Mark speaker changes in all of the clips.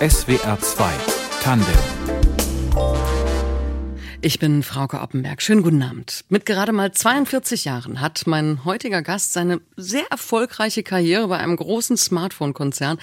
Speaker 1: SWR 2 Tandem
Speaker 2: ich bin Frauke Oppenberg. Schönen guten Abend. Mit gerade mal 42 Jahren hat mein heutiger Gast seine sehr erfolgreiche Karriere bei einem großen Smartphone-Konzern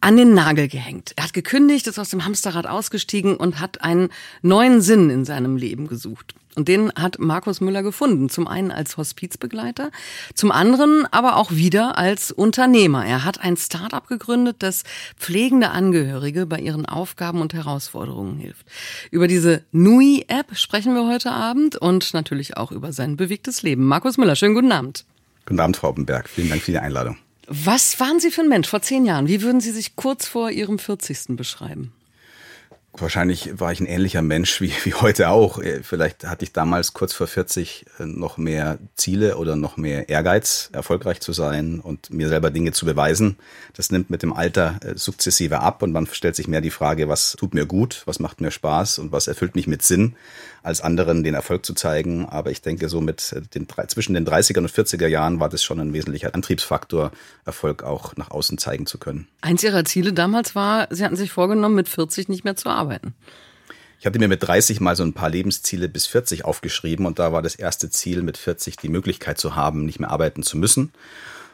Speaker 2: an den Nagel gehängt. Er hat gekündigt, ist aus dem Hamsterrad ausgestiegen und hat einen neuen Sinn in seinem Leben gesucht. Und den hat Markus Müller gefunden. Zum einen als Hospizbegleiter, zum anderen aber auch wieder als Unternehmer. Er hat ein Start-up gegründet, das pflegende Angehörige bei ihren Aufgaben und Herausforderungen hilft. Über diese NUI-App sprechen wir heute Abend und natürlich auch über sein bewegtes Leben. Markus Müller, schönen guten Abend.
Speaker 3: Guten Abend, Frau Oppenberg. Vielen Dank für die Einladung.
Speaker 2: Was waren Sie für ein Mensch vor zehn Jahren? Wie würden Sie sich kurz vor Ihrem 40. beschreiben?
Speaker 3: Wahrscheinlich war ich ein ähnlicher Mensch wie, wie heute auch. Äh, vielleicht hatte ich damals kurz vor 40 äh, noch mehr Ziele oder noch mehr Ehrgeiz, erfolgreich zu sein und mir selber Dinge zu beweisen. Das nimmt mit dem Alter äh, sukzessive ab und man stellt sich mehr die Frage, was tut mir gut, was macht mir Spaß und was erfüllt mich mit Sinn als anderen den Erfolg zu zeigen. Aber ich denke, so mit den, zwischen den 30er und 40er Jahren war das schon ein wesentlicher Antriebsfaktor, Erfolg auch nach außen zeigen zu können.
Speaker 2: Eins Ihrer Ziele damals war, Sie hatten sich vorgenommen, mit 40 nicht mehr zu arbeiten.
Speaker 3: Ich hatte mir mit 30 mal so ein paar Lebensziele bis 40 aufgeschrieben und da war das erste Ziel mit 40 die Möglichkeit zu haben, nicht mehr arbeiten zu müssen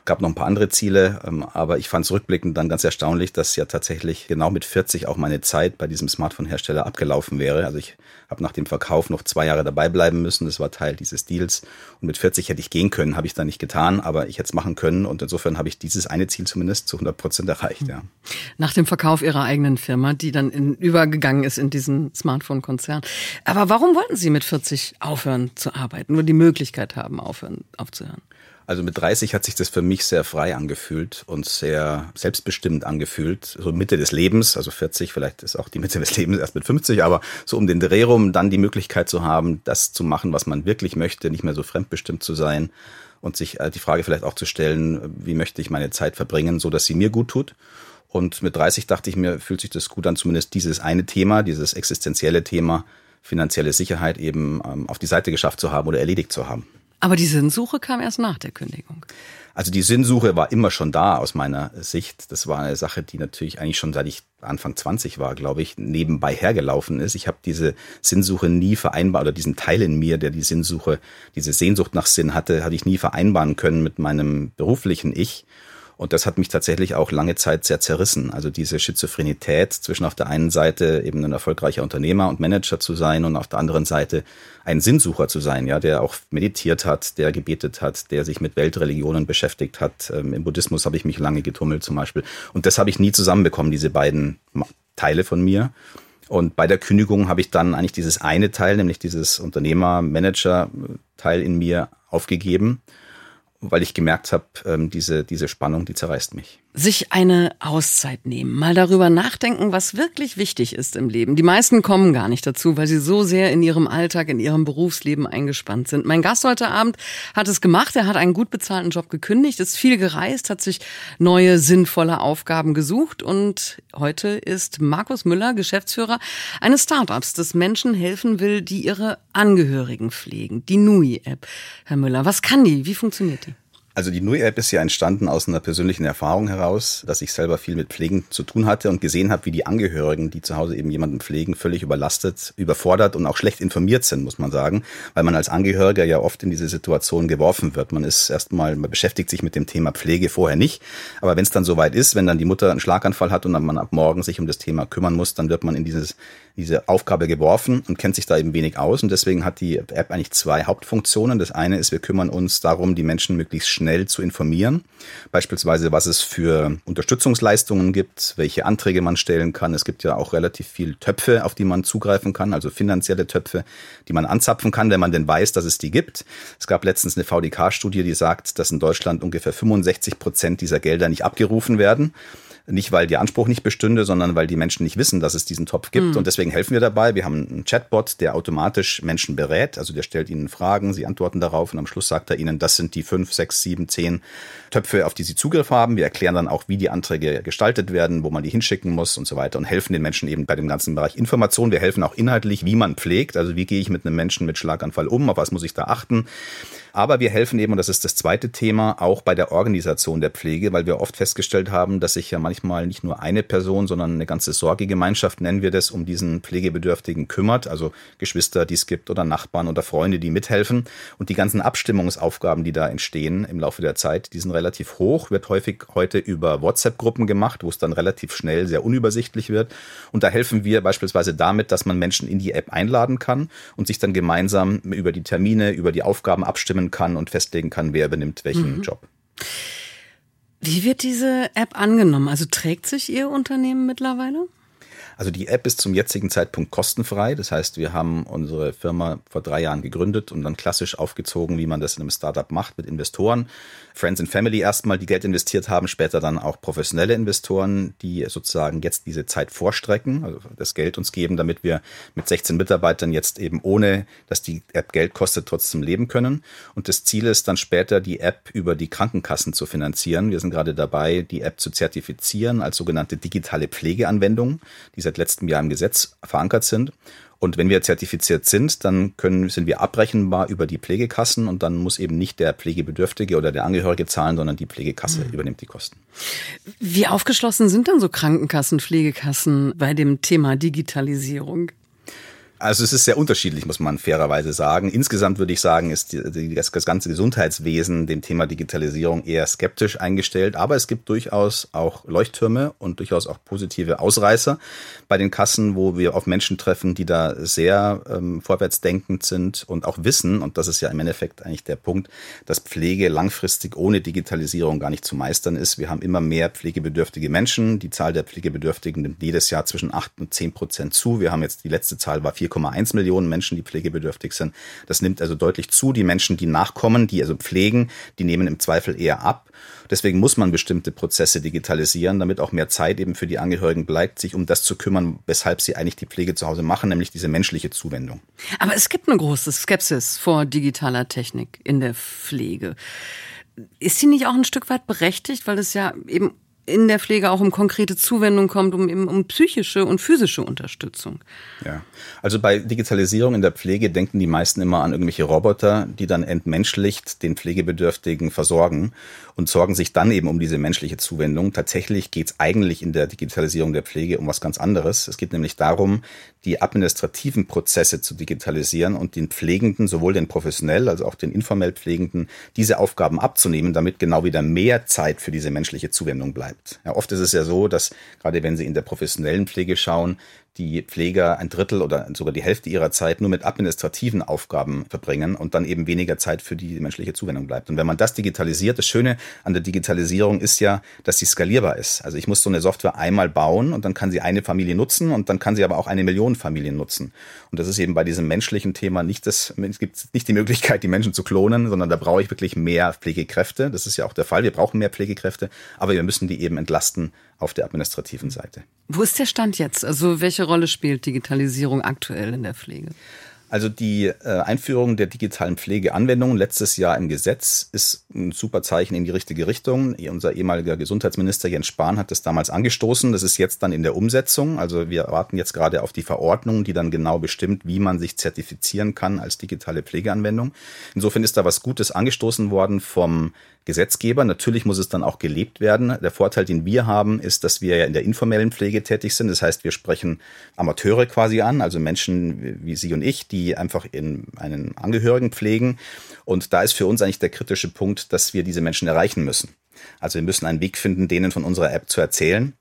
Speaker 3: gab noch ein paar andere Ziele, ähm, aber ich fand es rückblickend dann ganz erstaunlich, dass ja tatsächlich genau mit 40 auch meine Zeit bei diesem Smartphone-Hersteller abgelaufen wäre. Also ich habe nach dem Verkauf noch zwei Jahre dabei bleiben müssen. Das war Teil dieses Deals. Und mit 40 hätte ich gehen können, habe ich dann nicht getan, aber ich hätte es machen können. Und insofern habe ich dieses eine Ziel zumindest zu 100 Prozent erreicht. Ja.
Speaker 2: Nach dem Verkauf Ihrer eigenen Firma, die dann in, übergegangen ist in diesen Smartphone-Konzern. Aber warum wollten Sie mit 40 aufhören zu arbeiten? Nur die Möglichkeit haben, aufhören, aufzuhören?
Speaker 3: Also mit 30 hat sich das für mich sehr frei angefühlt und sehr selbstbestimmt angefühlt. So Mitte des Lebens, also 40, vielleicht ist auch die Mitte des Lebens erst mit 50, aber so um den Dreh rum dann die Möglichkeit zu haben, das zu machen, was man wirklich möchte, nicht mehr so fremdbestimmt zu sein und sich äh, die Frage vielleicht auch zu stellen, wie möchte ich meine Zeit verbringen, so dass sie mir gut tut. Und mit 30 dachte ich mir, fühlt sich das gut an, zumindest dieses eine Thema, dieses existenzielle Thema, finanzielle Sicherheit eben ähm, auf die Seite geschafft zu haben oder erledigt zu haben.
Speaker 2: Aber die Sinnsuche kam erst nach der Kündigung.
Speaker 3: Also die Sinnsuche war immer schon da aus meiner Sicht. Das war eine Sache, die natürlich eigentlich schon seit ich Anfang 20 war, glaube ich, nebenbei hergelaufen ist. Ich habe diese Sinnsuche nie vereinbart oder diesen Teil in mir, der die Sinnsuche, diese Sehnsucht nach Sinn hatte, hatte ich nie vereinbaren können mit meinem beruflichen Ich. Und das hat mich tatsächlich auch lange Zeit sehr zerrissen. Also diese Schizophrenität zwischen auf der einen Seite eben ein erfolgreicher Unternehmer und Manager zu sein und auf der anderen Seite ein Sinnsucher zu sein, ja, der auch meditiert hat, der gebetet hat, der sich mit Weltreligionen beschäftigt hat. Ähm, Im Buddhismus habe ich mich lange getummelt zum Beispiel. Und das habe ich nie zusammenbekommen, diese beiden Teile von mir. Und bei der Kündigung habe ich dann eigentlich dieses eine Teil, nämlich dieses Unternehmer-Manager-Teil in mir aufgegeben weil ich gemerkt habe, ähm, diese, diese Spannung, die zerreißt mich
Speaker 2: sich eine Auszeit nehmen, mal darüber nachdenken, was wirklich wichtig ist im Leben. Die meisten kommen gar nicht dazu, weil sie so sehr in ihrem Alltag, in ihrem Berufsleben eingespannt sind. Mein Gast heute Abend hat es gemacht. Er hat einen gut bezahlten Job gekündigt, ist viel gereist, hat sich neue sinnvolle Aufgaben gesucht und heute ist Markus Müller Geschäftsführer eines Startups, das Menschen helfen will, die ihre Angehörigen pflegen. Die NUI-App. Herr Müller, was kann die? Wie funktioniert die?
Speaker 3: Also die NUI-App ist ja entstanden aus einer persönlichen Erfahrung heraus, dass ich selber viel mit Pflegen zu tun hatte und gesehen habe, wie die Angehörigen, die zu Hause eben jemanden pflegen, völlig überlastet, überfordert und auch schlecht informiert sind, muss man sagen, weil man als Angehöriger ja oft in diese Situation geworfen wird. Man ist erstmal, man beschäftigt sich mit dem Thema Pflege vorher nicht, aber wenn es dann soweit ist, wenn dann die Mutter einen Schlaganfall hat und dann man ab morgen sich um das Thema kümmern muss, dann wird man in dieses diese Aufgabe geworfen und kennt sich da eben wenig aus. Und deswegen hat die App eigentlich zwei Hauptfunktionen. Das eine ist, wir kümmern uns darum, die Menschen möglichst schnell zu informieren. Beispielsweise, was es für Unterstützungsleistungen gibt, welche Anträge man stellen kann. Es gibt ja auch relativ viel Töpfe, auf die man zugreifen kann, also finanzielle Töpfe, die man anzapfen kann, wenn man denn weiß, dass es die gibt. Es gab letztens eine VDK-Studie, die sagt, dass in Deutschland ungefähr 65 Prozent dieser Gelder nicht abgerufen werden. Nicht, weil der Anspruch nicht bestünde, sondern weil die Menschen nicht wissen, dass es diesen Topf gibt. Mhm. Und deswegen helfen wir dabei. Wir haben einen Chatbot, der automatisch Menschen berät. Also der stellt ihnen Fragen, sie antworten darauf und am Schluss sagt er ihnen, das sind die fünf, sechs, sieben, zehn Töpfe, auf die sie Zugriff haben. Wir erklären dann auch, wie die Anträge gestaltet werden, wo man die hinschicken muss und so weiter und helfen den Menschen eben bei dem ganzen Bereich Information. Wir helfen auch inhaltlich, wie man pflegt. Also wie gehe ich mit einem Menschen mit Schlaganfall um? Auf was muss ich da achten? Aber wir helfen eben, und das ist das zweite Thema, auch bei der Organisation der Pflege, weil wir oft festgestellt haben, dass sich ja manchmal nicht nur eine Person, sondern eine ganze Sorgegemeinschaft, nennen wir das, um diesen Pflegebedürftigen kümmert. Also Geschwister, die es gibt oder Nachbarn oder Freunde, die mithelfen. Und die ganzen Abstimmungsaufgaben, die da entstehen im Laufe der Zeit, die sind relativ hoch, wird häufig heute über WhatsApp-Gruppen gemacht, wo es dann relativ schnell sehr unübersichtlich wird. Und da helfen wir beispielsweise damit, dass man Menschen in die App einladen kann und sich dann gemeinsam über die Termine, über die Aufgaben abstimmen kann und festlegen kann, wer übernimmt welchen mhm. Job.
Speaker 2: Wie wird diese App angenommen? Also trägt sich Ihr Unternehmen mittlerweile?
Speaker 3: Also die App ist zum jetzigen Zeitpunkt kostenfrei. Das heißt, wir haben unsere Firma vor drei Jahren gegründet und dann klassisch aufgezogen, wie man das in einem Startup macht mit Investoren. Friends and Family erstmal, die Geld investiert haben, später dann auch professionelle Investoren, die sozusagen jetzt diese Zeit vorstrecken, also das Geld uns geben, damit wir mit 16 Mitarbeitern jetzt eben ohne, dass die App Geld kostet, trotzdem leben können. Und das Ziel ist dann später, die App über die Krankenkassen zu finanzieren. Wir sind gerade dabei, die App zu zertifizieren als sogenannte digitale Pflegeanwendung. Die die seit letztem Jahr im Gesetz verankert sind. Und wenn wir zertifiziert sind, dann können, sind wir abrechenbar über die Pflegekassen und dann muss eben nicht der Pflegebedürftige oder der Angehörige zahlen, sondern die Pflegekasse mhm. übernimmt die Kosten.
Speaker 2: Wie aufgeschlossen sind dann so Krankenkassen, Pflegekassen bei dem Thema Digitalisierung?
Speaker 3: Also es ist sehr unterschiedlich, muss man fairerweise sagen. Insgesamt würde ich sagen, ist die, das, das ganze Gesundheitswesen dem Thema Digitalisierung eher skeptisch eingestellt. Aber es gibt durchaus auch Leuchttürme und durchaus auch positive Ausreißer bei den Kassen, wo wir auf Menschen treffen, die da sehr ähm, vorwärtsdenkend sind und auch wissen, und das ist ja im Endeffekt eigentlich der Punkt, dass Pflege langfristig ohne Digitalisierung gar nicht zu meistern ist. Wir haben immer mehr pflegebedürftige Menschen. Die Zahl der Pflegebedürftigen nimmt jedes Jahr zwischen acht und zehn Prozent zu. Wir haben jetzt, die letzte Zahl war 4 4,1 Millionen Menschen, die pflegebedürftig sind. Das nimmt also deutlich zu. Die Menschen, die nachkommen, die also pflegen, die nehmen im Zweifel eher ab. Deswegen muss man bestimmte Prozesse digitalisieren, damit auch mehr Zeit eben für die Angehörigen bleibt, sich um das zu kümmern, weshalb sie eigentlich die Pflege zu Hause machen, nämlich diese menschliche Zuwendung.
Speaker 2: Aber es gibt eine große Skepsis vor digitaler Technik in der Pflege. Ist sie nicht auch ein Stück weit berechtigt, weil es ja eben in der Pflege auch um konkrete Zuwendung kommt, um um psychische und physische Unterstützung.
Speaker 3: Ja, also bei Digitalisierung in der Pflege denken die meisten immer an irgendwelche Roboter, die dann entmenschlicht den Pflegebedürftigen versorgen und sorgen sich dann eben um diese menschliche Zuwendung. Tatsächlich geht es eigentlich in der Digitalisierung der Pflege um was ganz anderes. Es geht nämlich darum, die administrativen Prozesse zu digitalisieren und den Pflegenden, sowohl den professionell als auch den informell Pflegenden, diese Aufgaben abzunehmen, damit genau wieder mehr Zeit für diese menschliche Zuwendung bleibt. Ja, oft ist es ja so, dass gerade wenn Sie in der professionellen Pflege schauen, die Pfleger ein Drittel oder sogar die Hälfte ihrer Zeit nur mit administrativen Aufgaben verbringen und dann eben weniger Zeit für die menschliche Zuwendung bleibt. Und wenn man das digitalisiert, das Schöne an der Digitalisierung ist ja, dass sie skalierbar ist. Also ich muss so eine Software einmal bauen und dann kann sie eine Familie nutzen und dann kann sie aber auch eine Million Familien nutzen. Und das ist eben bei diesem menschlichen Thema nicht das, es gibt nicht die Möglichkeit, die Menschen zu klonen, sondern da brauche ich wirklich mehr Pflegekräfte. Das ist ja auch der Fall. Wir brauchen mehr Pflegekräfte, aber wir müssen die eben entlasten auf der administrativen Seite.
Speaker 2: Wo ist der Stand jetzt? Also welche Rolle spielt Digitalisierung aktuell in der Pflege?
Speaker 3: Also die äh, Einführung der digitalen Pflegeanwendungen letztes Jahr im Gesetz ist ein super Zeichen in die richtige Richtung. Unser ehemaliger Gesundheitsminister Jens Spahn hat das damals angestoßen. Das ist jetzt dann in der Umsetzung. Also wir warten jetzt gerade auf die Verordnung, die dann genau bestimmt, wie man sich zertifizieren kann als digitale Pflegeanwendung. Insofern ist da was Gutes angestoßen worden vom Gesetzgeber. Natürlich muss es dann auch gelebt werden. Der Vorteil, den wir haben, ist, dass wir ja in der informellen Pflege tätig sind. Das heißt, wir sprechen Amateure quasi an, also Menschen wie Sie und ich, die einfach in einen Angehörigen pflegen. Und da ist für uns eigentlich der kritische Punkt, dass wir diese Menschen erreichen müssen. Also wir müssen einen Weg finden, denen von unserer App zu erzählen,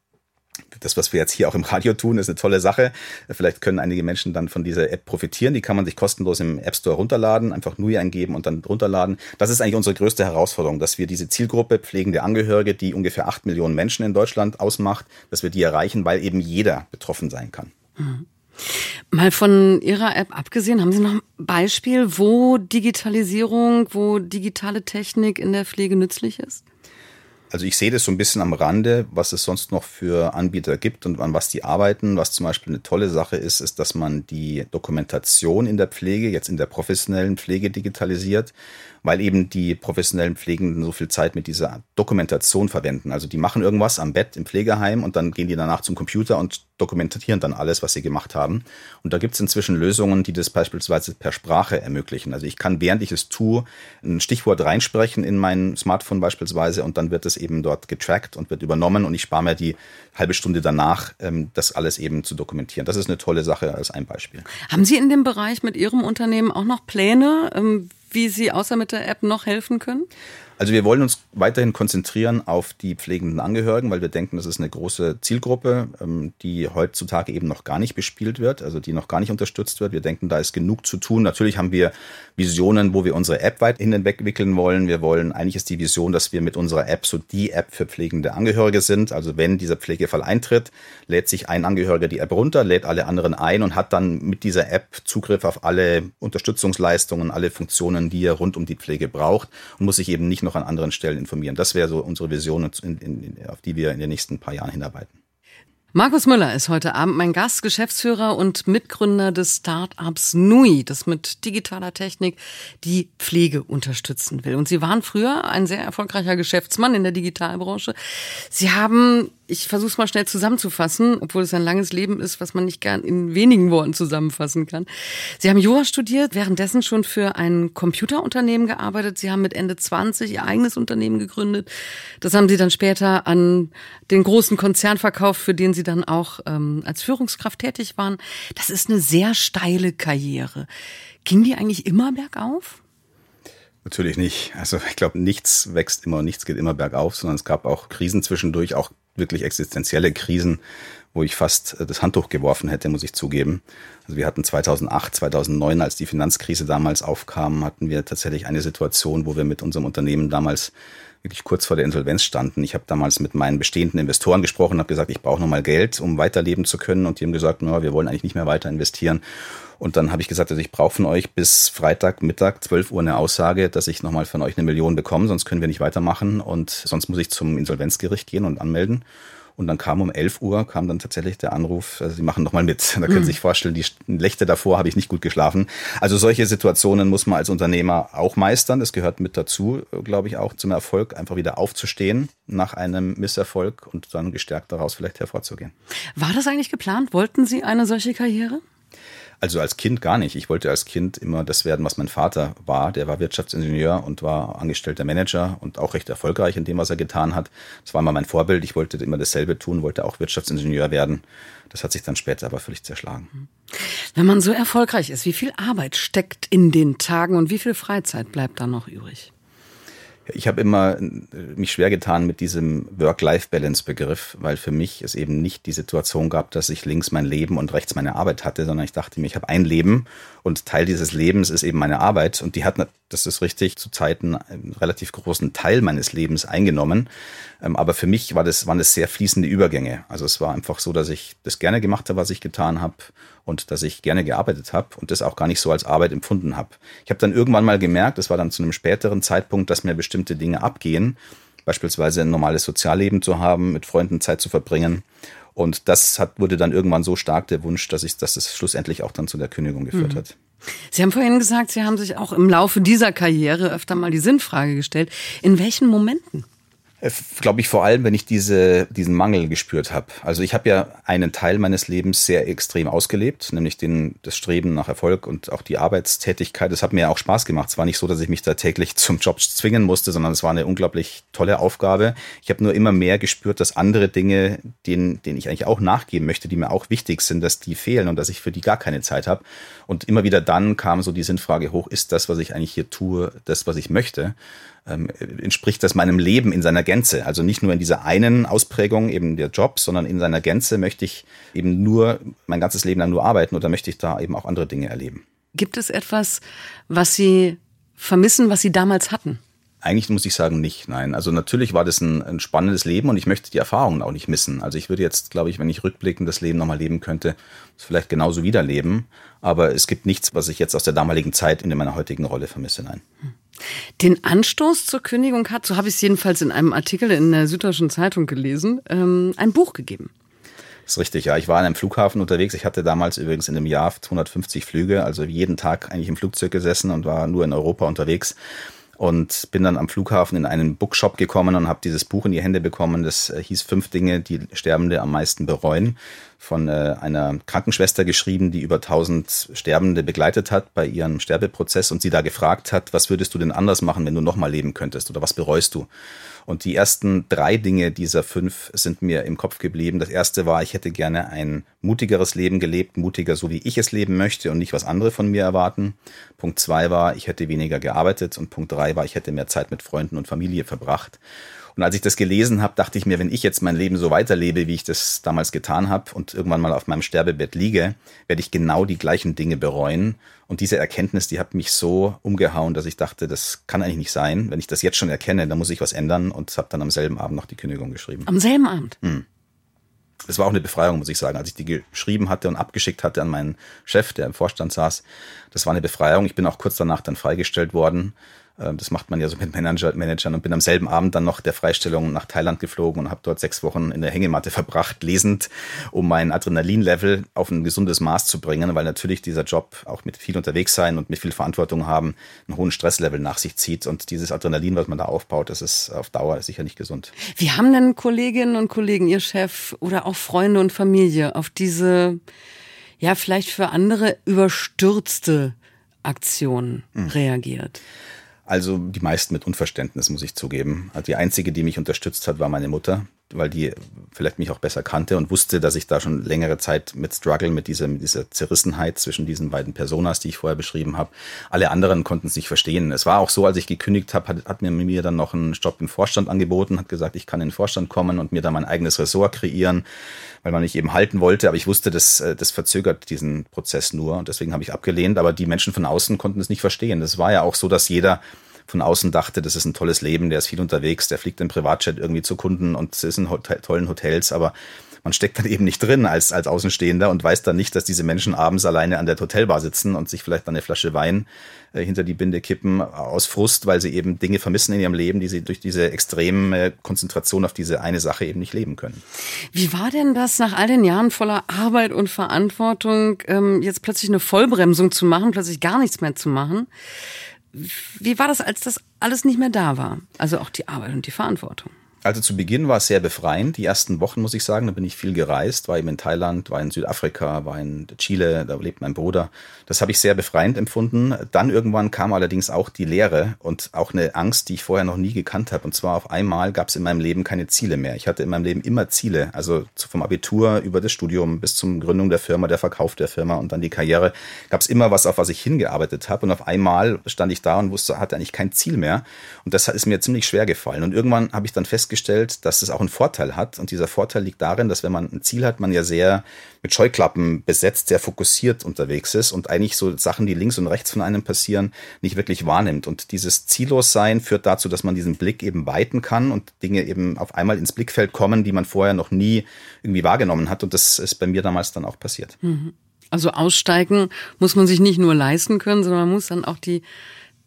Speaker 3: das, was wir jetzt hier auch im Radio tun, ist eine tolle Sache. Vielleicht können einige Menschen dann von dieser App profitieren. Die kann man sich kostenlos im App Store runterladen, einfach NUI eingeben und dann runterladen. Das ist eigentlich unsere größte Herausforderung, dass wir diese Zielgruppe pflegende Angehörige, die ungefähr acht Millionen Menschen in Deutschland ausmacht, dass wir die erreichen, weil eben jeder betroffen sein kann.
Speaker 2: Mhm. Mal von Ihrer App abgesehen, haben Sie noch ein Beispiel, wo Digitalisierung, wo digitale Technik in der Pflege nützlich ist?
Speaker 3: Also ich sehe das so ein bisschen am Rande, was es sonst noch für Anbieter gibt und an was die arbeiten. Was zum Beispiel eine tolle Sache ist, ist, dass man die Dokumentation in der Pflege, jetzt in der professionellen Pflege digitalisiert weil eben die professionellen Pflegenden so viel Zeit mit dieser Dokumentation verwenden. Also die machen irgendwas am Bett im Pflegeheim und dann gehen die danach zum Computer und dokumentieren dann alles, was sie gemacht haben. Und da gibt es inzwischen Lösungen, die das beispielsweise per Sprache ermöglichen. Also ich kann, während ich es tue, ein Stichwort reinsprechen in mein Smartphone beispielsweise und dann wird es eben dort getrackt und wird übernommen und ich spare mir die halbe Stunde danach, ähm, das alles eben zu dokumentieren. Das ist eine tolle Sache als ein Beispiel.
Speaker 2: Haben Sie in dem Bereich mit Ihrem Unternehmen auch noch Pläne, ähm, wie Sie außer mit der App noch helfen können?
Speaker 3: Also wir wollen uns weiterhin konzentrieren auf die pflegenden Angehörigen, weil wir denken, das ist eine große Zielgruppe, ähm, die heutzutage eben noch gar nicht bespielt wird, also die noch gar nicht unterstützt wird. Wir denken, da ist genug zu tun. Natürlich haben wir Visionen, wo wir unsere App weiterhin entwickeln wollen. Wir wollen, eigentlich ist die Vision, dass wir mit unserer App so die App für pflegende Angehörige sind. Also wenn dieser Pflegefall eintritt, lädt sich ein Angehöriger die App runter, lädt alle anderen ein und hat dann mit dieser App Zugriff auf alle Unterstützungsleistungen, alle Funktionen, die er rund um die Pflege braucht und muss sich eben nicht noch noch an anderen Stellen informieren. Das wäre so unsere Vision, in, in, auf die wir in den nächsten paar Jahren hinarbeiten.
Speaker 2: Markus Müller ist heute Abend mein Gast, Geschäftsführer und Mitgründer des Startups Nui, das mit digitaler Technik die Pflege unterstützen will. Und Sie waren früher ein sehr erfolgreicher Geschäftsmann in der Digitalbranche. Sie haben ich versuche es mal schnell zusammenzufassen, obwohl es ein langes Leben ist, was man nicht gern in wenigen Worten zusammenfassen kann. Sie haben Jura studiert, währenddessen schon für ein Computerunternehmen gearbeitet. Sie haben mit Ende 20 ihr eigenes Unternehmen gegründet. Das haben Sie dann später an den großen Konzern verkauft, für den Sie dann auch ähm, als Führungskraft tätig waren. Das ist eine sehr steile Karriere. Ging die eigentlich immer bergauf?
Speaker 3: Natürlich nicht. Also ich glaube, nichts wächst immer, nichts geht immer bergauf, sondern es gab auch Krisen zwischendurch, auch wirklich existenzielle Krisen, wo ich fast äh, das Handtuch geworfen hätte, muss ich zugeben. Also wir hatten 2008, 2009, als die Finanzkrise damals aufkam, hatten wir tatsächlich eine Situation, wo wir mit unserem Unternehmen damals wirklich kurz vor der Insolvenz standen. Ich habe damals mit meinen bestehenden Investoren gesprochen, habe gesagt, ich brauche nochmal Geld, um weiterleben zu können. Und die haben gesagt, na, wir wollen eigentlich nicht mehr weiter investieren. Und dann habe ich gesagt, also ich brauche von euch bis Freitag Mittag 12 Uhr eine Aussage, dass ich nochmal von euch eine Million bekomme, sonst können wir nicht weitermachen und sonst muss ich zum Insolvenzgericht gehen und anmelden. Und dann kam um 11 Uhr, kam dann tatsächlich der Anruf, also Sie machen nochmal mit. Da können Sie mhm. sich vorstellen, die Nächte davor habe ich nicht gut geschlafen. Also solche Situationen muss man als Unternehmer auch meistern. Das gehört mit dazu, glaube ich, auch zum Erfolg, einfach wieder aufzustehen nach einem Misserfolg und dann gestärkt daraus vielleicht hervorzugehen.
Speaker 2: War das eigentlich geplant? Wollten Sie eine solche Karriere?
Speaker 3: Also als Kind gar nicht. Ich wollte als Kind immer das werden, was mein Vater war. Der war Wirtschaftsingenieur und war angestellter Manager und auch recht erfolgreich in dem, was er getan hat. Das war immer mein Vorbild. Ich wollte immer dasselbe tun, wollte auch Wirtschaftsingenieur werden. Das hat sich dann später aber völlig zerschlagen.
Speaker 2: Wenn man so erfolgreich ist, wie viel Arbeit steckt in den Tagen und wie viel Freizeit bleibt da noch übrig?
Speaker 3: Ich habe immer äh, mich schwer getan mit diesem Work-Life-Balance-Begriff, weil für mich es eben nicht die Situation gab, dass ich links mein Leben und rechts meine Arbeit hatte, sondern ich dachte mir, ich habe ein Leben und Teil dieses Lebens ist eben meine Arbeit und die hat, das ist richtig, zu Zeiten einen relativ großen Teil meines Lebens eingenommen. Ähm, aber für mich war das, waren das sehr fließende Übergänge. Also es war einfach so, dass ich das gerne gemacht habe, was ich getan habe und dass ich gerne gearbeitet habe und das auch gar nicht so als Arbeit empfunden habe. Ich habe dann irgendwann mal gemerkt, das war dann zu einem späteren Zeitpunkt, dass mir bestimmte Dinge abgehen, beispielsweise ein normales Sozialleben zu haben, mit Freunden Zeit zu verbringen. Und das hat, wurde dann irgendwann so stark der Wunsch, dass ich, dass es schlussendlich auch dann zu der Kündigung geführt mhm. hat.
Speaker 2: Sie haben vorhin gesagt, Sie haben sich auch im Laufe dieser Karriere öfter mal die Sinnfrage gestellt. In welchen Momenten?
Speaker 3: Äh, Glaube ich vor allem, wenn ich diese, diesen Mangel gespürt habe. Also ich habe ja einen Teil meines Lebens sehr extrem ausgelebt, nämlich den, das Streben nach Erfolg und auch die Arbeitstätigkeit. Das hat mir auch Spaß gemacht. Es war nicht so, dass ich mich da täglich zum Job zwingen musste, sondern es war eine unglaublich tolle Aufgabe. Ich habe nur immer mehr gespürt, dass andere Dinge, denen, denen ich eigentlich auch nachgeben möchte, die mir auch wichtig sind, dass die fehlen und dass ich für die gar keine Zeit habe. Und immer wieder dann kam so die Sinnfrage hoch, ist das, was ich eigentlich hier tue, das, was ich möchte? ähm, entspricht das meinem Leben in seiner Gänze. Also nicht nur in dieser einen Ausprägung eben der Job, sondern in seiner Gänze möchte ich eben nur mein ganzes Leben lang nur arbeiten oder möchte ich da eben auch andere Dinge erleben.
Speaker 2: Gibt es etwas, was Sie vermissen, was Sie damals hatten?
Speaker 3: Eigentlich muss ich sagen, nicht. Nein. Also natürlich war das ein, ein, spannendes Leben und ich möchte die Erfahrungen auch nicht missen. Also ich würde jetzt, glaube ich, wenn ich rückblickend das Leben nochmal leben könnte, es vielleicht genauso wiederleben. Aber es gibt nichts, was ich jetzt aus der damaligen Zeit in meiner heutigen Rolle vermisse. Nein.
Speaker 2: Den Anstoß zur Kündigung hat, so habe ich es jedenfalls in einem Artikel in der Süddeutschen Zeitung gelesen, ähm, ein Buch gegeben.
Speaker 3: Das ist richtig, ja. Ich war an einem Flughafen unterwegs. Ich hatte damals übrigens in einem Jahr 250 Flüge, also jeden Tag eigentlich im Flugzeug gesessen und war nur in Europa unterwegs und bin dann am Flughafen in einen Bookshop gekommen und habe dieses Buch in die Hände bekommen. Das äh, hieß Fünf Dinge, die Sterbende am meisten bereuen, von äh, einer Krankenschwester geschrieben, die über 1000 Sterbende begleitet hat bei ihrem Sterbeprozess und sie da gefragt hat, was würdest du denn anders machen, wenn du nochmal leben könntest oder was bereust du? Und die ersten drei Dinge dieser fünf sind mir im Kopf geblieben. Das erste war, ich hätte gerne ein mutigeres Leben gelebt, mutiger so wie ich es leben möchte und nicht was andere von mir erwarten. Punkt zwei war, ich hätte weniger gearbeitet und Punkt drei war, ich hätte mehr Zeit mit Freunden und Familie verbracht. Und als ich das gelesen habe, dachte ich mir, wenn ich jetzt mein Leben so weiterlebe, wie ich das damals getan habe und irgendwann mal auf meinem Sterbebett liege, werde ich genau die gleichen Dinge bereuen. Und diese Erkenntnis, die hat mich so umgehauen, dass ich dachte, das kann eigentlich nicht sein. Wenn ich das jetzt schon erkenne, dann muss ich was ändern und habe dann am selben Abend noch die Kündigung geschrieben.
Speaker 2: Am selben Abend?
Speaker 3: Hm. Das war auch eine Befreiung, muss ich sagen. Als ich die geschrieben hatte und abgeschickt hatte an meinen Chef, der im Vorstand saß, das war eine Befreiung. Ich bin auch kurz danach dann freigestellt worden. Ähm, das macht man ja so mit Manager, Managern und bin am selben Abend dann noch der Freistellung nach Thailand geflogen und habe dort sechs Wochen in der Hängematte verbracht, lesend, um mein Adrenalinlevel auf ein gesundes Maß zu bringen, weil natürlich dieser Job auch mit viel unterwegs sein und mit viel Verantwortung haben, einen hohen Stresslevel nach sich zieht und dieses Adrenalin, was man da aufbaut, das ist auf Dauer sicher nicht gesund.
Speaker 2: Wie haben denn Kolleginnen und Kollegen, Ihr Chef oder auch Freunde und Familie auf diese, ja, vielleicht für andere überstürzte Aktion mhm. reagiert?
Speaker 3: Also die meisten mit Unverständnis, muss ich zugeben. Also die einzige, die mich unterstützt hat, war meine Mutter, weil die vielleicht mich auch besser kannte und wusste, dass ich da schon längere Zeit mit struggle, mit dieser, mit dieser Zerrissenheit zwischen diesen beiden Personas, die ich vorher beschrieben habe. Alle anderen konnten es nicht verstehen. Es war auch so, als ich gekündigt habe, hat, hat mir, mir dann noch einen Job im Vorstand angeboten, hat gesagt, ich kann in den Vorstand kommen und mir da mein eigenes Ressort kreieren, weil man mich eben halten wollte. Aber ich wusste, das, äh, das verzögert diesen Prozess nur und deswegen habe ich abgelehnt. Aber die Menschen von außen konnten es nicht verstehen. Es war ja auch so, dass jeder von außen dachte, das ist ein tolles Leben, der ist viel unterwegs, der fliegt im Privatjet irgendwie zu Kunden und ist in tollen Hotels, aber man steckt dann eben nicht drin als, als Außenstehender und weiß dann nicht, dass diese Menschen abends alleine an der Hotelbar sitzen und sich vielleicht eine Flasche Wein äh, hinter die Binde kippen aus Frust, weil sie eben Dinge vermissen in ihrem Leben, die sie durch diese extreme Konzentration auf diese eine Sache eben nicht leben können.
Speaker 2: Wie war denn das nach all den Jahren voller Arbeit und Verantwortung, ähm, jetzt plötzlich eine Vollbremsung zu machen, plötzlich gar nichts mehr zu machen? Wie war das, als das alles nicht mehr da war? Also auch die Arbeit und die Verantwortung.
Speaker 3: Also zu Beginn war es sehr befreiend. Die ersten Wochen, muss ich sagen, da bin ich viel gereist, war eben in Thailand, war in Südafrika, war in Chile, da lebt mein Bruder. Das habe ich sehr befreiend empfunden. Dann irgendwann kam allerdings auch die Leere und auch eine Angst, die ich vorher noch nie gekannt habe. Und zwar auf einmal gab es in meinem Leben keine Ziele mehr. Ich hatte in meinem Leben immer Ziele, also vom Abitur über das Studium bis zum Gründung der Firma, der Verkauf der Firma und dann die Karriere, gab es immer was, auf was ich hingearbeitet habe. Und auf einmal stand ich da und wusste, hatte eigentlich kein Ziel mehr. Und das ist mir ziemlich schwer gefallen. Und irgendwann habe ich dann festgestellt, festgestellt, dass es auch einen Vorteil hat. Und dieser Vorteil liegt darin, dass wenn man ein Ziel hat, man ja sehr mit Scheuklappen besetzt, sehr fokussiert unterwegs ist und eigentlich so Sachen, die links und rechts von einem passieren, nicht wirklich wahrnimmt. Und dieses Ziellossein führt dazu, dass man diesen Blick eben weiten kann und Dinge eben auf einmal ins Blickfeld kommen, die man vorher noch nie irgendwie wahrgenommen hat. Und das ist bei mir damals dann auch passiert.
Speaker 2: Mhm. Also aussteigen muss man sich nicht nur leisten können, sondern man muss dann auch die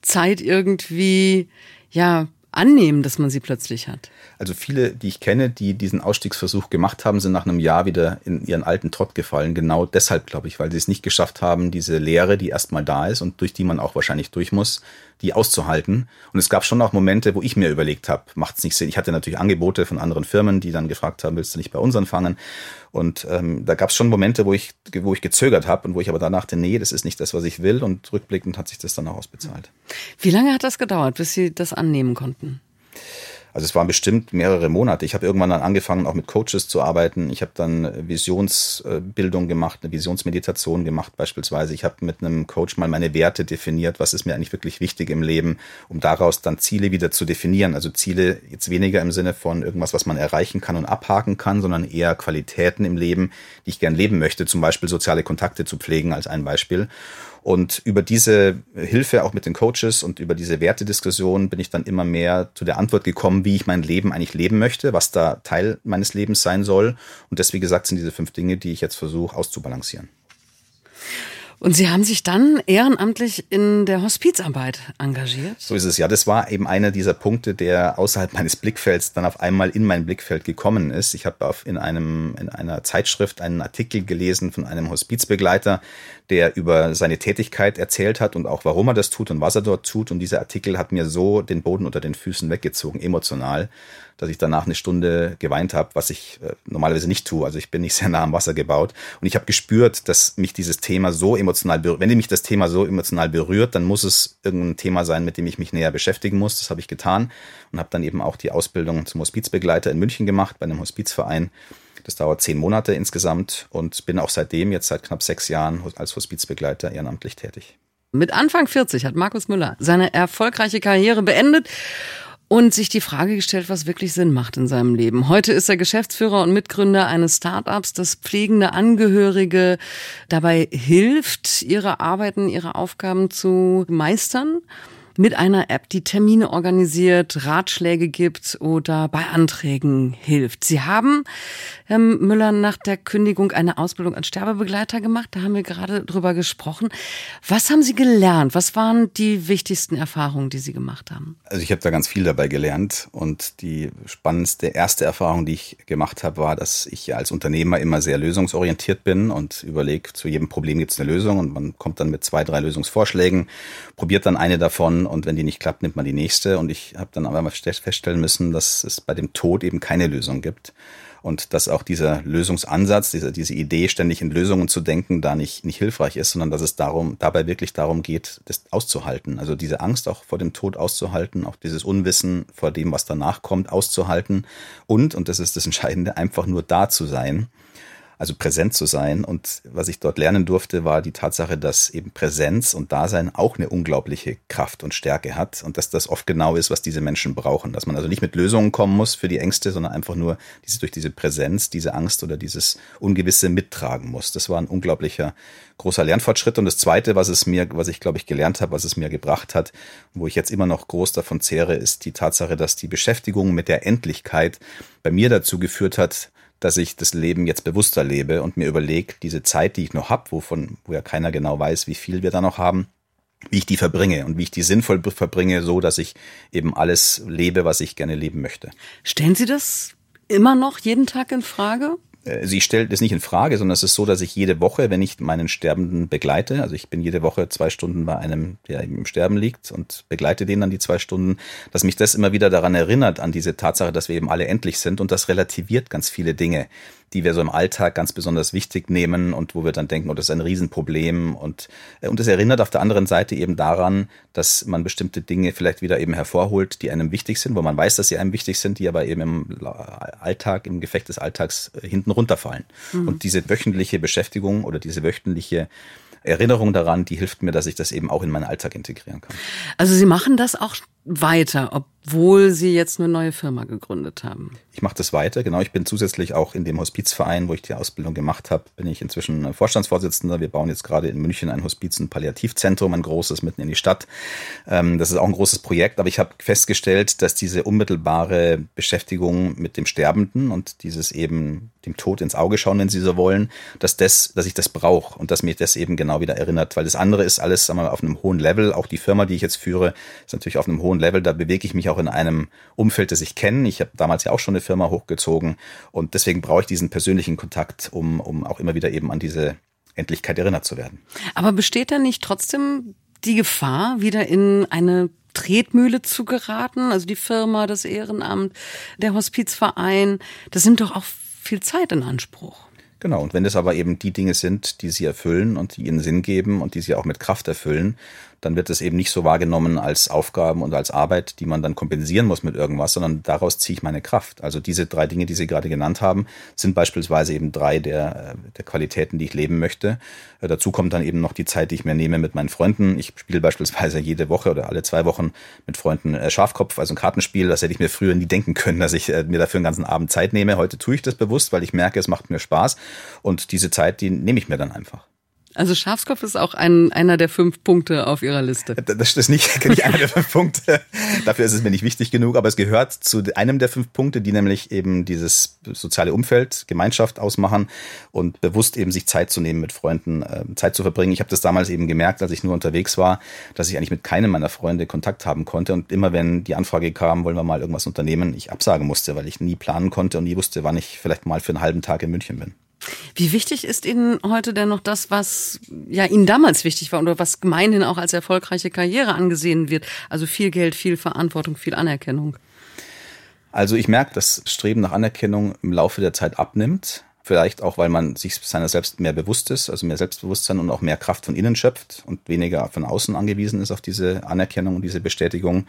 Speaker 2: Zeit irgendwie ja annehmen, dass man sie plötzlich hat?
Speaker 3: Also viele, die ich kenne, die diesen Ausstiegsversuch gemacht haben, sind nach einem Jahr wieder in ihren alten Trott gefallen. Genau deshalb, glaube ich, weil sie es nicht geschafft haben, diese Lehre, die erstmal da ist und durch die man auch wahrscheinlich durch muss, die auszuhalten. Und es gab schon auch Momente, wo ich mir überlegt habe, macht es nicht Sinn. Ich hatte natürlich Angebote von anderen Firmen, die dann gefragt haben, willst du nicht bei uns anfangen? Und ähm, da gab es schon Momente, wo ich, wo ich gezögert habe und wo ich aber danach dachte, nee, das ist nicht das, was ich will. Und rückblickend hat sich das dann auch ausbezahlt.
Speaker 2: Wie lange hat das gedauert, bis Sie das annehmen konnten?
Speaker 3: Also es waren bestimmt mehrere Monate. Ich habe irgendwann dann angefangen, auch mit Coaches zu arbeiten. Ich habe dann Visionsbildung gemacht, eine Visionsmeditation gemacht beispielsweise. Ich habe mit einem Coach mal meine Werte definiert, was ist mir eigentlich wirklich wichtig im Leben, um daraus dann Ziele wieder zu definieren. Also Ziele jetzt weniger im Sinne von irgendwas, was man erreichen kann und abhaken kann, sondern eher Qualitäten im Leben, die ich gern leben möchte. Zum Beispiel soziale Kontakte zu pflegen als ein Beispiel. Und über diese Hilfe auch mit den Coaches und über diese Wertediskussion bin ich dann immer mehr zu der Antwort gekommen, wie ich mein Leben eigentlich leben möchte, was da Teil meines Lebens sein soll. Und das, wie gesagt, sind diese fünf Dinge, die ich jetzt versuche auszubalancieren.
Speaker 2: Und Sie haben sich dann ehrenamtlich in der Hospizarbeit engagiert?
Speaker 3: So ist es ja. Das war eben einer dieser Punkte, der außerhalb meines Blickfelds dann auf einmal in mein Blickfeld gekommen ist. Ich habe in einem in einer Zeitschrift einen Artikel gelesen von einem Hospizbegleiter, der über seine Tätigkeit erzählt hat und auch warum er das tut und was er dort tut. Und dieser Artikel hat mir so den Boden unter den Füßen weggezogen, emotional, dass ich danach eine Stunde geweint habe, was ich äh, normalerweise nicht tue. Also ich bin nicht sehr nah am Wasser gebaut. Und ich habe gespürt, dass mich dieses Thema so emotional berührt. Wenn mich das Thema so emotional berührt, dann muss es irgendein Thema sein, mit dem ich mich näher beschäftigen muss. Das habe ich getan und habe dann eben auch die Ausbildung zum Hospizbegleiter in München gemacht, bei einem Hospizverein. Das dauert zehn Monate insgesamt und bin auch seitdem, jetzt seit knapp sechs Jahren, als Hospizbegleiter ehrenamtlich tätig.
Speaker 2: Mit Anfang 40 hat Markus Müller seine erfolgreiche Karriere beendet und sich die Frage gestellt, was wirklich Sinn macht in seinem Leben. Heute ist er Geschäftsführer und Mitgründer eines Startups, das pflegende Angehörige dabei hilft, ihre Arbeiten, ihre Aufgaben zu meistern mit einer App, die Termine organisiert, Ratschläge gibt oder bei Anträgen hilft. Sie haben, Herr Müller, nach der Kündigung eine Ausbildung als Sterbebegleiter gemacht. Da haben wir gerade drüber gesprochen. Was haben Sie gelernt? Was waren die wichtigsten Erfahrungen, die Sie gemacht haben?
Speaker 3: Also ich habe da ganz viel dabei gelernt und die spannendste erste Erfahrung, die ich gemacht habe, war, dass ich als Unternehmer immer sehr lösungsorientiert bin und überlege, zu jedem Problem gibt es eine Lösung und man kommt dann mit zwei, drei Lösungsvorschlägen, probiert dann eine davon und wenn die nicht klappt, nimmt man die nächste. Und ich habe dann aber mal feststellen müssen, dass es bei dem Tod eben keine Lösung gibt und dass auch dieser Lösungsansatz, diese, diese Idee, ständig in Lösungen zu denken, da nicht, nicht hilfreich ist, sondern dass es darum, dabei wirklich darum geht, das auszuhalten. Also diese Angst auch vor dem Tod auszuhalten, auch dieses Unwissen vor dem, was danach kommt, auszuhalten und, und das ist das Entscheidende, einfach nur da zu sein also präsent zu sein. Und was ich dort lernen durfte, war die Tatsache, dass eben Präsenz und Dasein auch eine unglaubliche Kraft und Stärke hat und dass das oft genau ist, was diese Menschen brauchen. Dass man also nicht mit Lösungen kommen muss für die Ängste, sondern einfach nur diese, durch diese Präsenz, diese Angst oder dieses Ungewisse mittragen muss. Das war ein unglaublicher großer Lernfortschritt. Und das Zweite, was es mir, was ich glaube ich gelernt habe, was es mir gebracht hat, wo ich jetzt immer noch groß davon zehre, ist die Tatsache, dass die Beschäftigung mit der Endlichkeit bei mir dazu geführt hat, dass ich das Leben jetzt bewusster lebe und mir überlege, diese Zeit, die ich noch habe, wovon, wo ja keiner genau weiß, wie viel wir da noch haben, wie ich die verbringe und wie ich die sinnvoll verbringe, so dass ich eben alles lebe, was ich gerne leben möchte.
Speaker 2: Stellen Sie das immer noch jeden Tag in Frage?
Speaker 3: Äh, sie stellt es nicht in Frage, sondern es ist so, dass ich jede Woche, wenn ich meinen Sterbenden begleite, also ich bin jede Woche zwei Stunden bei einem, der im Sterben liegt und begleite den dann die zwei Stunden, dass mich das immer wieder daran erinnert, an diese Tatsache, dass wir eben alle endlich sind und das relativiert ganz viele Dinge die wir so im Alltag ganz besonders wichtig nehmen und wo wir dann denken, oh, das ist ein Riesenproblem. Und, äh, und es erinnert auf der anderen Seite eben daran, dass man bestimmte Dinge vielleicht wieder eben hervorholt, die einem wichtig sind, wo man weiß, dass sie einem wichtig sind, die aber eben im Alltag, im Gefecht des Alltags äh, hinten runterfallen. Mhm. Und diese wöchentliche Beschäftigung oder diese wöchentliche Erinnerung daran, die hilft mir, dass ich das eben auch in meinen Alltag integrieren kann.
Speaker 2: Also Sie machen das auch weiter, obwohl Sie jetzt eine neue Firma gegründet haben?
Speaker 3: Ich mache das weiter, genau. Ich bin zusätzlich auch in dem Hospizverein, wo ich die Ausbildung gemacht habe, bin ich inzwischen Vorstandsvorsitzender. Wir bauen jetzt gerade in München ein Hospiz- und Palliativzentrum, ein großes mitten in die Stadt. Ähm, das ist auch ein großes Projekt, aber ich habe festgestellt, dass diese unmittelbare Beschäftigung mit dem Sterbenden und dieses eben dem Tod ins Auge schauen, wenn Sie so wollen, dass das, dass ich das brauche und dass mich das eben genau wieder erinnert, weil das andere ist alles, sagen wir mal, auf einem hohen Level. Auch die Firma, die ich jetzt führe, ist natürlich auf einem hohen Level. Da bewege ich mich auch in einem Umfeld, das ich kenne. Ich habe damals ja auch schon eine Firma hochgezogen und deswegen brauche ich diesen persönlichen Kontakt, um, um auch immer wieder eben an diese Endlichkeit erinnert zu werden.
Speaker 2: Aber besteht da nicht trotzdem die Gefahr, wieder in eine Tretmühle zu geraten? Also die Firma, das Ehrenamt, der Hospizverein, das nimmt doch auch viel Zeit in Anspruch.
Speaker 3: Genau, und wenn es aber eben die Dinge sind, die sie erfüllen und die ihnen Sinn geben und die sie auch mit Kraft erfüllen, dann wird es eben nicht so wahrgenommen als Aufgaben und als Arbeit, die man dann kompensieren muss mit irgendwas, sondern daraus ziehe ich meine Kraft. Also diese drei Dinge, die Sie gerade genannt haben, sind beispielsweise eben drei der, der Qualitäten, die ich leben möchte. Äh, dazu kommt dann eben noch die Zeit, die ich mir nehme mit meinen Freunden. Ich spiele beispielsweise jede Woche oder alle zwei Wochen mit Freunden äh, Schafkopf, also ein Kartenspiel. Das hätte ich mir früher nie denken können, dass ich äh, mir dafür einen ganzen Abend Zeit nehme. Heute tue ich das bewusst, weil ich merke, es macht mir Spaß. Und diese Zeit, die nehme ich mir dann einfach.
Speaker 2: Also Schafskopf ist auch ein, einer der fünf Punkte auf Ihrer Liste.
Speaker 3: Das ist nicht, nicht einer der fünf Punkte. Dafür ist es mir nicht wichtig genug, aber es gehört zu einem der fünf Punkte, die nämlich eben dieses soziale Umfeld, Gemeinschaft ausmachen und bewusst eben sich Zeit zu nehmen mit Freunden, äh, Zeit zu verbringen. Ich habe das damals eben gemerkt, als ich nur unterwegs war, dass ich eigentlich mit keinem meiner Freunde Kontakt haben konnte und immer wenn die Anfrage kam, wollen wir mal irgendwas unternehmen, ich absagen musste, weil ich nie planen konnte und nie wusste, wann ich vielleicht mal für einen halben Tag in München bin.
Speaker 2: Wie wichtig ist Ihnen heute denn noch das, was ja Ihnen damals wichtig war oder was gemeinhin auch als erfolgreiche Karriere angesehen wird? Also viel Geld, viel Verantwortung, viel Anerkennung.
Speaker 3: Also ich merke, dass Streben nach Anerkennung im Laufe der Zeit abnimmt. Vielleicht auch, weil man sich seiner selbst mehr bewusst ist, also mehr Selbstbewusstsein und auch mehr Kraft von innen schöpft und weniger von außen angewiesen ist auf diese Anerkennung und diese Bestätigung.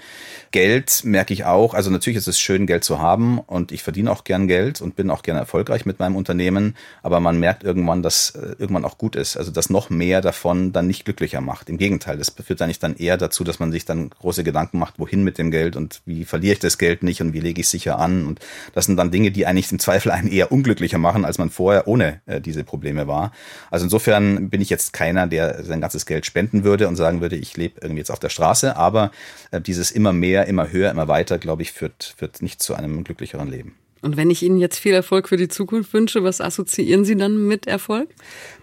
Speaker 3: Geld merke ich auch. Also natürlich ist es schön, Geld zu haben und ich verdiene auch gern Geld und bin auch gern erfolgreich mit meinem Unternehmen. Aber man merkt irgendwann, dass äh, irgendwann auch gut ist. Also dass noch mehr davon dann nicht glücklicher macht. Im Gegenteil, das führt eigentlich dann eher dazu, dass man sich dann große Gedanken macht, wohin mit dem Geld und wie verliere ich das Geld nicht und wie lege ich es sicher an. Und das sind dann Dinge, die eigentlich im Zweifel einen eher unglücklicher machen, als man man vorher ohne äh, diese Probleme war. Also insofern bin ich jetzt keiner, der sein ganzes Geld spenden würde und sagen würde, ich lebe irgendwie jetzt auf der Straße. Aber äh, dieses immer mehr, immer höher, immer weiter, glaube ich, führt, führt nicht zu einem glücklicheren Leben.
Speaker 2: Und wenn ich Ihnen jetzt viel Erfolg für die Zukunft wünsche, was assoziieren Sie dann mit Erfolg?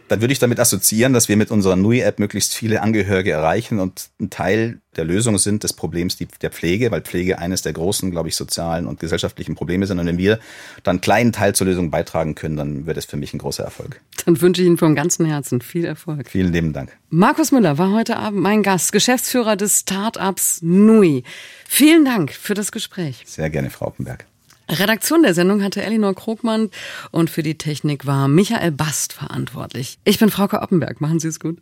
Speaker 3: Dann würde ich damit assoziieren, dass wir mit unserer NUI-App möglichst viele Angehörige erreichen und ein Teil der Lösung sind des Problems der Pflege, weil Pflege eines der großen, glaube ich, sozialen und gesellschaftlichen Probleme sind. Und wenn wir dann einen kleinen Teil zur Lösung beitragen können, dann wird es für mich ein großer Erfolg.
Speaker 2: Dann wünsche ich Ihnen vom ganzen Herzen viel Erfolg.
Speaker 3: Vielen lieben Dank.
Speaker 2: Markus Müller war heute Abend mein Gast, Geschäftsführer des Startups NUI. Vielen Dank für das Gespräch.
Speaker 3: Sehr gerne, Frau Oppenberg.
Speaker 2: Redaktion der Sendung hatte Elinor Krogmann und für die Technik war Michael Bast verantwortlich. Ich bin Frauke Oppenberg. Machen Sie es gut.